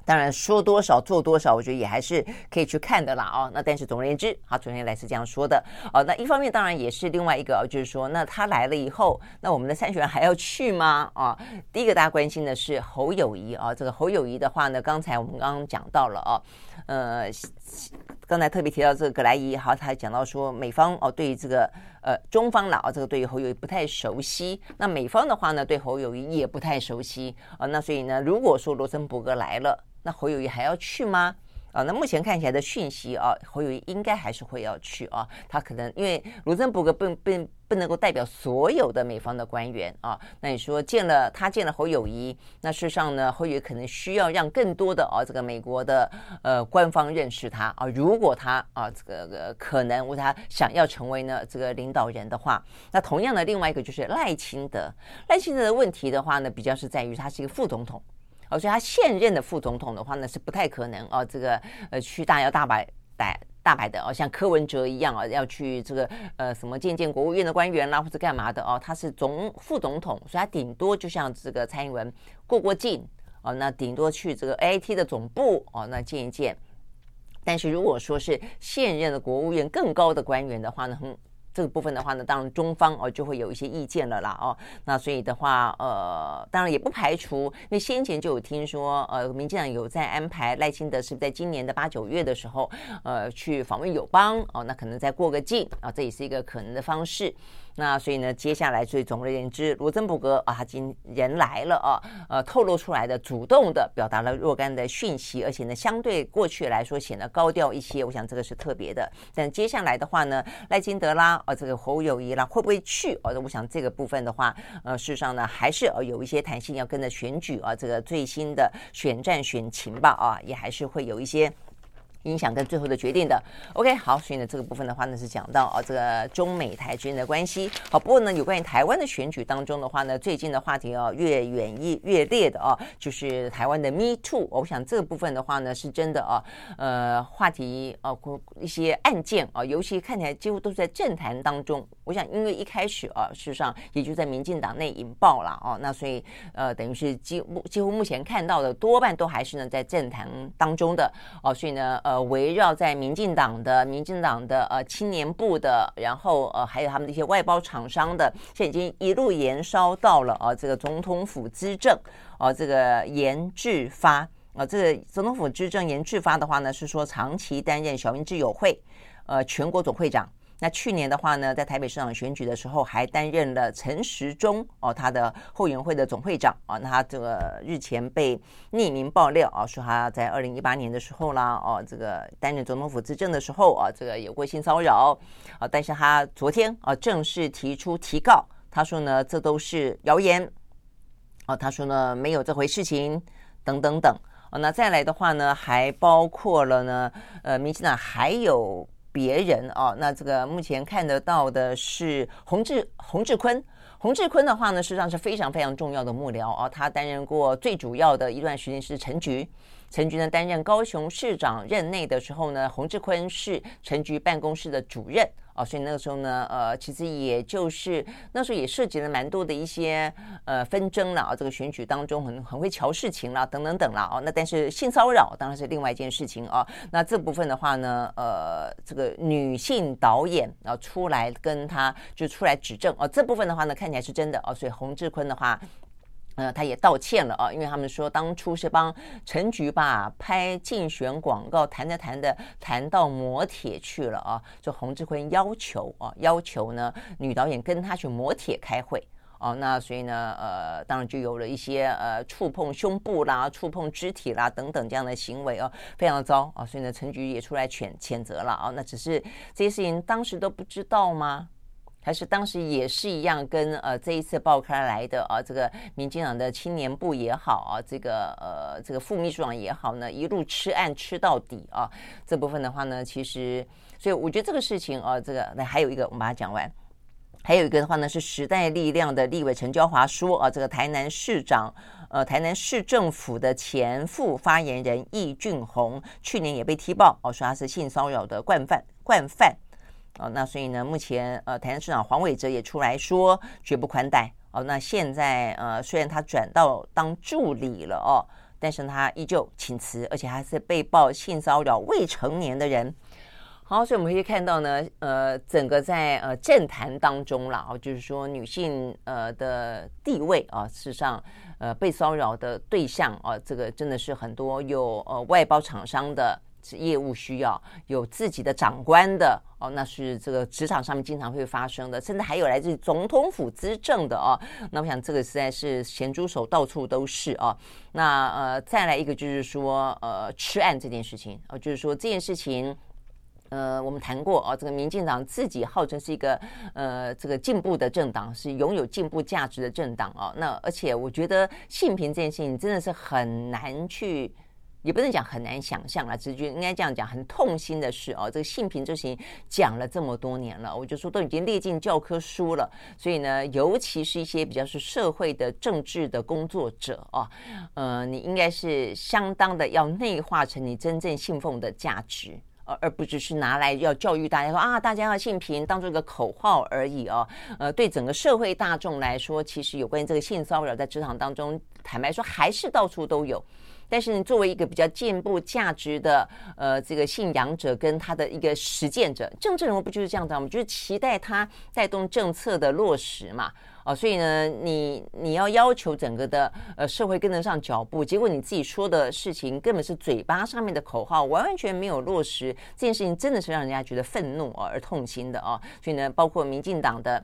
当然说多少做多少，我觉得也还是可以去看的啦哦。那但是总而言之，好，昨天来是这样说的哦。那一方面当然也是另外一个，就是说，那他来了以后，那我们的参选人还要去吗？啊，第一个大家关心的是侯友谊啊。这个侯友谊的话呢，刚才我们刚刚讲到了哦，呃，刚才特别提到这个葛莱仪，好，他讲到说美方哦对于这个呃中方啦，这个对于侯友谊不太熟悉，那美方的话呢对侯友谊也不太熟悉啊。那所以呢，如果说罗森伯格来了。那侯友谊还要去吗？啊，那目前看起来的讯息啊，侯友谊应该还是会要去啊。他可能因为卢森伯格并并不能够代表所有的美方的官员啊。那你说见了他见了侯友谊，那事实上呢，侯友谊可能需要让更多的啊这个美国的呃官方认识他啊。如果他啊这个可能为他想要成为呢这个领导人的话，那同样的另外一个就是赖清德。赖清德的问题的话呢，比较是在于他是一个副总统。而且他现任的副总统的话呢，是不太可能哦，这个呃去大摇大摆、大大摆的哦，像柯文哲一样啊，要去这个呃什么见见国务院的官员啦，或者干嘛的哦。他是总副总统，所以他顶多就像这个蔡英文过过境哦，那顶多去这个 AIT 的总部哦，那见一见。但是如果说是现任的国务院更高的官员的话呢，哼。这个部分的话呢，当然中方哦就会有一些意见了啦哦，那所以的话呃，当然也不排除，因为先前就有听说呃，民进党有在安排赖清德是在今年的八九月的时候呃去访问友邦哦，那可能再过个境啊，这也是一个可能的方式。那所以呢，接下来，所以总而言之，罗森伯格啊，他今人来了啊，呃，透露出来的主动的表达了若干的讯息，而且呢，相对过去来说显得高调一些。我想这个是特别的。但接下来的话呢，赖金德啦，啊，这个侯友谊啦，会不会去？哦，我想这个部分的话，呃，事实上呢，还是呃有一些弹性，要跟着选举啊，这个最新的选战选情吧，啊，也还是会有一些。影响跟最后的决定的，OK，好，所以呢，这个部分的话呢是讲到啊，这个中美台之间的关系。好，不过呢，有关于台湾的选举当中的话呢，最近的话题哦越演越越烈的哦，就是台湾的 Me Too。我想这个部分的话呢，是真的哦，呃，话题哦，一些案件啊，尤其看起来几乎都是在政坛当中。我想，因为一开始啊，事实上也就在民进党内引爆了哦，那所以呃，等于是几乎几乎目前看到的多半都还是呢在政坛当中的哦，所以呢呃。围绕在民进党的、民进党的呃青年部的，然后呃还有他们的一些外包厂商的，现在已经一路延烧到了啊这个总统府资政啊这个严志发啊这个总统府资政严志发的话呢是说长期担任小英之友会呃全国总会长。那去年的话呢，在台北市长选举的时候，还担任了陈时中哦，他的后援会的总会长啊。那他这个日前被匿名爆料啊，说他在二零一八年的时候啦，哦，这个担任总统府资政的时候啊，这个有过性骚扰啊。但是他昨天啊正式提出提告，他说呢，这都是谣言啊。他说呢，没有这回事情，等等等。哦，那再来的话呢，还包括了呢，呃，民进党还有别人哦。那这个目前看得到的是洪志洪志坤，洪志坤的话呢，实际上是非常非常重要的幕僚啊。他担任过最主要的一段时间是陈局。陈菊呢担任高雄市长任内的时候呢，洪志坤是陈菊办公室的主任哦，所以那个时候呢，呃，其实也就是那时候也涉及了蛮多的一些呃纷争了啊，这个选举当中很很会瞧事情了等等等了哦，那但是性骚扰当然是另外一件事情啊。那这部分的话呢，呃，这个女性导演啊出来跟他就出来指证哦，这部分的话呢看起来是真的哦，所以洪志坤的话。呃，他也道歉了啊，因为他们说当初是帮陈菊吧拍竞选广告，谈着谈的谈到磨铁去了啊，就洪志坤要求啊，要求呢女导演跟他去磨铁开会哦，那所以呢，呃，当然就有了一些呃触碰胸部啦、触碰肢体啦等等这样的行为哦，非常的糟啊，所以呢，陈菊也出来谴谴责了啊，那只是这些事情当时都不知道吗？还是当时也是一样，跟呃这一次爆开来的啊，这个民进党的青年部也好啊，这个呃这个副秘书长也好呢，一路吃案吃到底啊。这部分的话呢，其实所以我觉得这个事情啊，这个那还有一个，我们把它讲完。还有一个的话呢，是时代力量的立委陈椒华说啊，这个台南市长呃台南市政府的前副发言人易俊宏去年也被踢爆哦，说他是性骚扰的惯犯惯犯。哦，那所以呢，目前呃，台南市长黄伟哲也出来说绝不宽待。哦，那现在呃，虽然他转到当助理了哦，但是他依旧请辞，而且还是被曝性骚扰未成年的人。好，所以我们可以看到呢，呃，整个在呃政坛当中了哦，就是说女性呃的地位啊，事实上呃被骚扰的对象啊，这个真的是很多有呃外包厂商的。是业务需要有自己的长官的哦，那是这个职场上面经常会发生的，甚至还有来自总统府资政的哦。那我想这个实在是咸猪手到处都是哦。那呃，再来一个就是说呃，吃案这件事情哦，就是说这件事情呃，我们谈过哦，这个民进党自己号称是一个呃这个进步的政党，是拥有进步价值的政党哦。那而且我觉得性平这件事情真的是很难去。也不能讲很难想象了，直觉应该这样讲，很痛心的是哦，这个性平这事情讲了这么多年了，我就说都已经列进教科书了。所以呢，尤其是一些比较是社会的政治的工作者哦，呃，你应该是相当的要内化成你真正信奉的价值，而而不只是拿来要教育大家说啊，大家要性平当做一个口号而已哦。呃，对整个社会大众来说，其实有关于这个性骚扰在职场当中，坦白说还是到处都有。但是你作为一个比较进步价值的呃这个信仰者跟他的一个实践者，政治人物不就是这样子吗？就是期待他带动政策的落实嘛。哦，所以呢，你你要要求整个的呃社会跟得上脚步，结果你自己说的事情根本是嘴巴上面的口号，完完全没有落实，这件事情真的是让人家觉得愤怒而痛心的啊。所以呢，包括民进党的。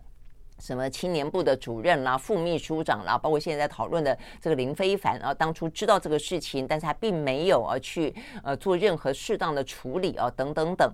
什么青年部的主任啦、副秘书长啦，包括现在在讨论的这个林非凡啊，当初知道这个事情，但是他并没有啊去呃做任何适当的处理啊，等等等。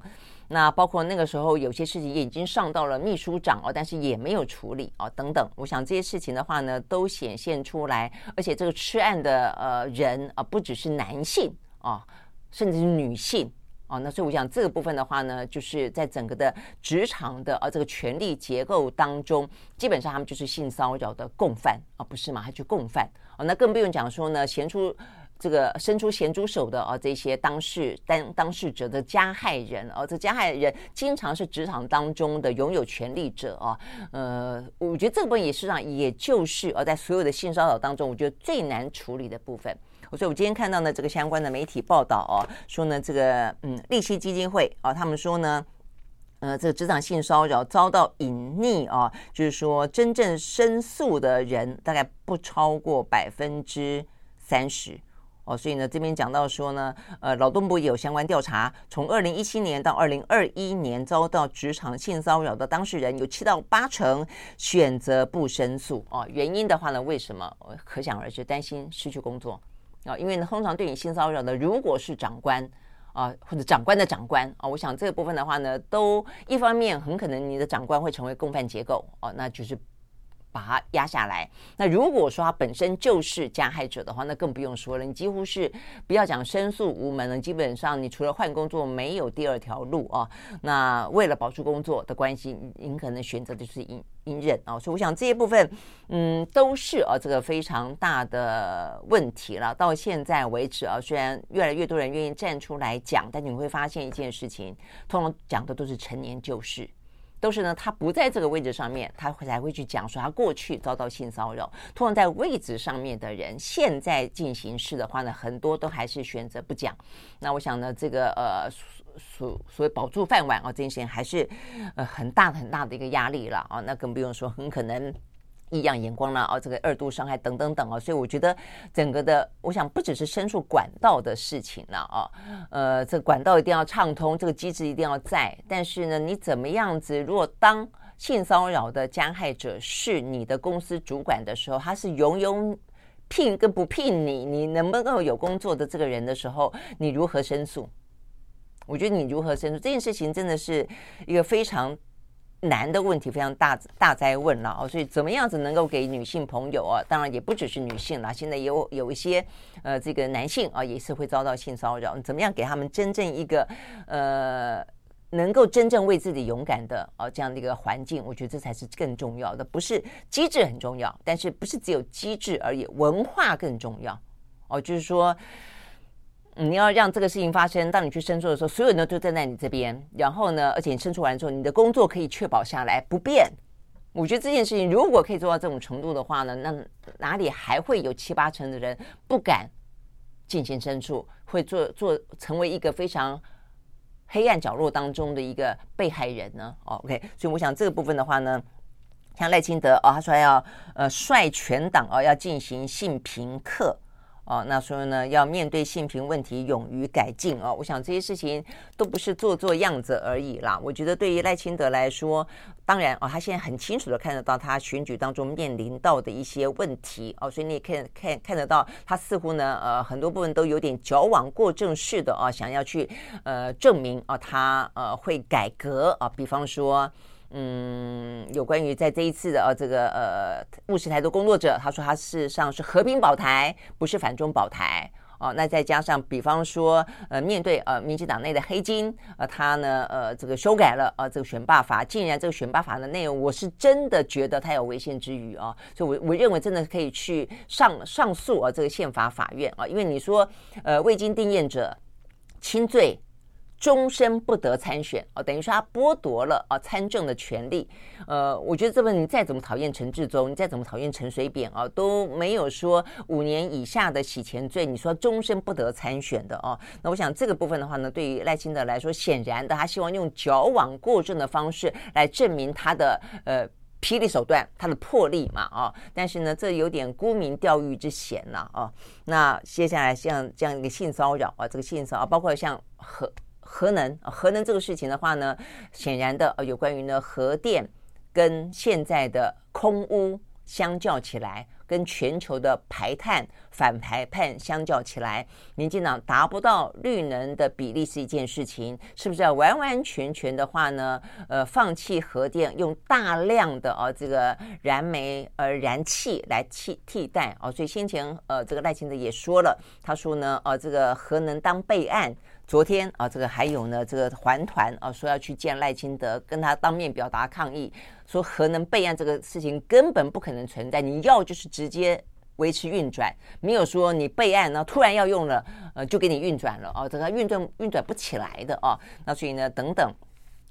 那包括那个时候有些事情也已经上到了秘书长哦，但是也没有处理啊，等等。我想这些事情的话呢，都显现出来，而且这个吃案的呃人啊，不只是男性啊，甚至是女性。哦，那所以我想这个部分的话呢，就是在整个的职场的啊这个权力结构当中，基本上他们就是性骚扰的共犯啊，不是吗？还是共犯哦，那更不用讲说呢，咸出这个伸出咸猪手的啊这些当事当当事者的加害人啊，这加害人经常是职场当中的拥有权力者啊，呃，我觉得这个部分也是上，也就是啊在所有的性骚扰当中，我觉得最难处理的部分。所以，我今天看到呢，这个相关的媒体报道哦，说呢，这个嗯，利息基金会啊，他们说呢，呃，这个职场性骚扰遭到隐匿啊，就是说真正申诉的人大概不超过百分之三十哦。所以呢，这边讲到说呢，呃，劳动部也有相关调查，从二零一七年到二零二一年遭到职场性骚扰的当事人有七到八成选择不申诉哦。原因的话呢，为什么？可想而知，担心失去工作。啊，因为呢，通常对你性骚扰的，如果是长官啊，或者长官的长官啊，我想这个部分的话呢，都一方面很可能你的长官会成为共犯结构哦，那就是把他压下来。那如果说他本身就是加害者的话，那更不用说了。你几乎是不要讲申诉无门了，基本上你除了换工作，没有第二条路啊。那为了保住工作的关系，你可能选择的就是隐隐忍啊。所以我想这些部分，嗯，都是啊这个非常大的问题了。到现在为止啊，虽然越来越多人愿意站出来讲，但你会发现一件事情，通常讲的都是陈年旧事。都是呢，他不在这个位置上面，他会才会去讲说他过去遭到性骚扰。通常在位置上面的人，现在进行式的话呢，很多都还是选择不讲。那我想呢，这个呃所所谓保住饭碗啊，这件事情还是呃很大很大的一个压力了啊。那更不用说，很可能。异样眼光啦，哦，这个二度伤害等等等哦，所以我觉得整个的，我想不只是申诉管道的事情了哦，呃，这管道一定要畅通，这个机制一定要在。但是呢，你怎么样子？如果当性骚扰的加害者是你的公司主管的时候，他是拥有聘跟不聘你，你能不能够有工作的这个人的时候，你如何申诉？我觉得你如何申诉这件事情，真的是一个非常。难的问题非常大大哉问了哦，所以怎么样子能够给女性朋友啊？当然也不只是女性了，现在有有一些呃这个男性啊也是会遭到性骚扰，怎么样给他们真正一个呃能够真正为自己勇敢的啊这样的一个环境？我觉得这才是更重要的，不是机制很重要，但是不是只有机制而已，文化更重要哦，就是说。你要让这个事情发生，当你去申诉的时候，所有人都站在你这边。然后呢，而且你申诉完之后，你的工作可以确保下来不变。我觉得这件事情如果可以做到这种程度的话呢，那哪里还会有七八成的人不敢进行申诉，会做做成为一个非常黑暗角落当中的一个被害人呢？OK，所以我想这个部分的话呢，像赖清德哦，他说要呃率全党哦要进行性平课。哦，那所以呢，要面对性平问题，勇于改进哦。我想这些事情都不是做做样子而已啦。我觉得对于赖清德来说，当然哦，他现在很清楚的看得到他选举当中面临到的一些问题哦，所以你也看看看得到，他似乎呢，呃，很多部分都有点矫枉过正似的哦，想要去呃证明哦，他呃会改革啊，比方说。嗯，有关于在这一次的呃这个呃务实台的工作者，他说他事实上是和平保台，不是反中保台哦。那再加上，比方说呃面对呃民进党内的黑金，呃他呢呃这个修改了呃这个选罢法，竟然这个选罢法的内容，我是真的觉得他有违宪之余啊，所以我我认为真的可以去上上诉啊这个宪法法院啊，因为你说呃未经定验者轻罪。终身不得参选哦，等于说他剥夺了啊参政的权利。呃，我觉得这个你再怎么讨厌陈志忠，你再怎么讨厌陈水扁啊，都没有说五年以下的洗钱罪，你说终身不得参选的哦。那我想这个部分的话呢，对于赖清德来说，显然的他希望用矫枉过正的方式来证明他的呃霹雳手段，他的魄力嘛啊。但是呢，这有点沽名钓誉之嫌了啊。那接下来像这样一个性骚扰啊，这个性骚扰包括像和。核能，核能这个事情的话呢，显然的，呃，有关于呢核电跟现在的空污相较起来，跟全球的排碳反排碳相较起来，民进党达不到绿能的比例是一件事情，是不是要完完全全的话呢？呃，放弃核电，用大量的啊这个燃煤呃燃气来替替代哦，所以先前呃这个赖清德也说了，他说呢，呃这个核能当备案。昨天啊，这个还有呢，这个环团啊说要去见赖清德，跟他当面表达抗议，说核能备案这个事情根本不可能存在，你要就是直接维持运转，没有说你备案呢突然要用了，呃，就给你运转了啊，这个运转运转不起来的啊，那所以呢，等等，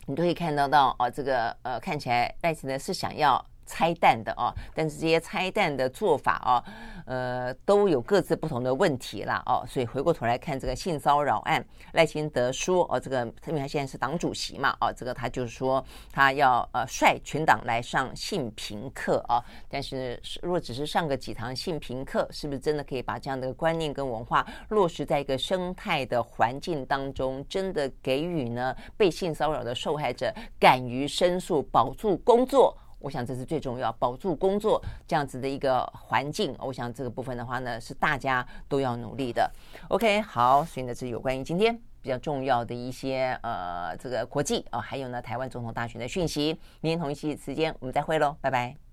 你都可以看得到啊，这个呃，看起来赖清德是想要。拆弹的哦，但是这些拆弹的做法哦，呃，都有各自不同的问题啦哦，所以回过头来看这个性骚扰案，赖清德说哦，这个因为他现在是党主席嘛哦，这个他就是说他要呃率全党来上性平课啊，但是如果只是上个几堂性平课，是不是真的可以把这样的观念跟文化落实在一个生态的环境当中，真的给予呢被性骚扰的受害者敢于申诉，保住工作？我想这是最重要，保住工作这样子的一个环境。我想这个部分的话呢，是大家都要努力的。OK，好，所以呢，是有关于今天比较重要的一些呃这个国际啊、还有呢台湾总统大选的讯息。明天同一期时间我们再会喽，拜拜。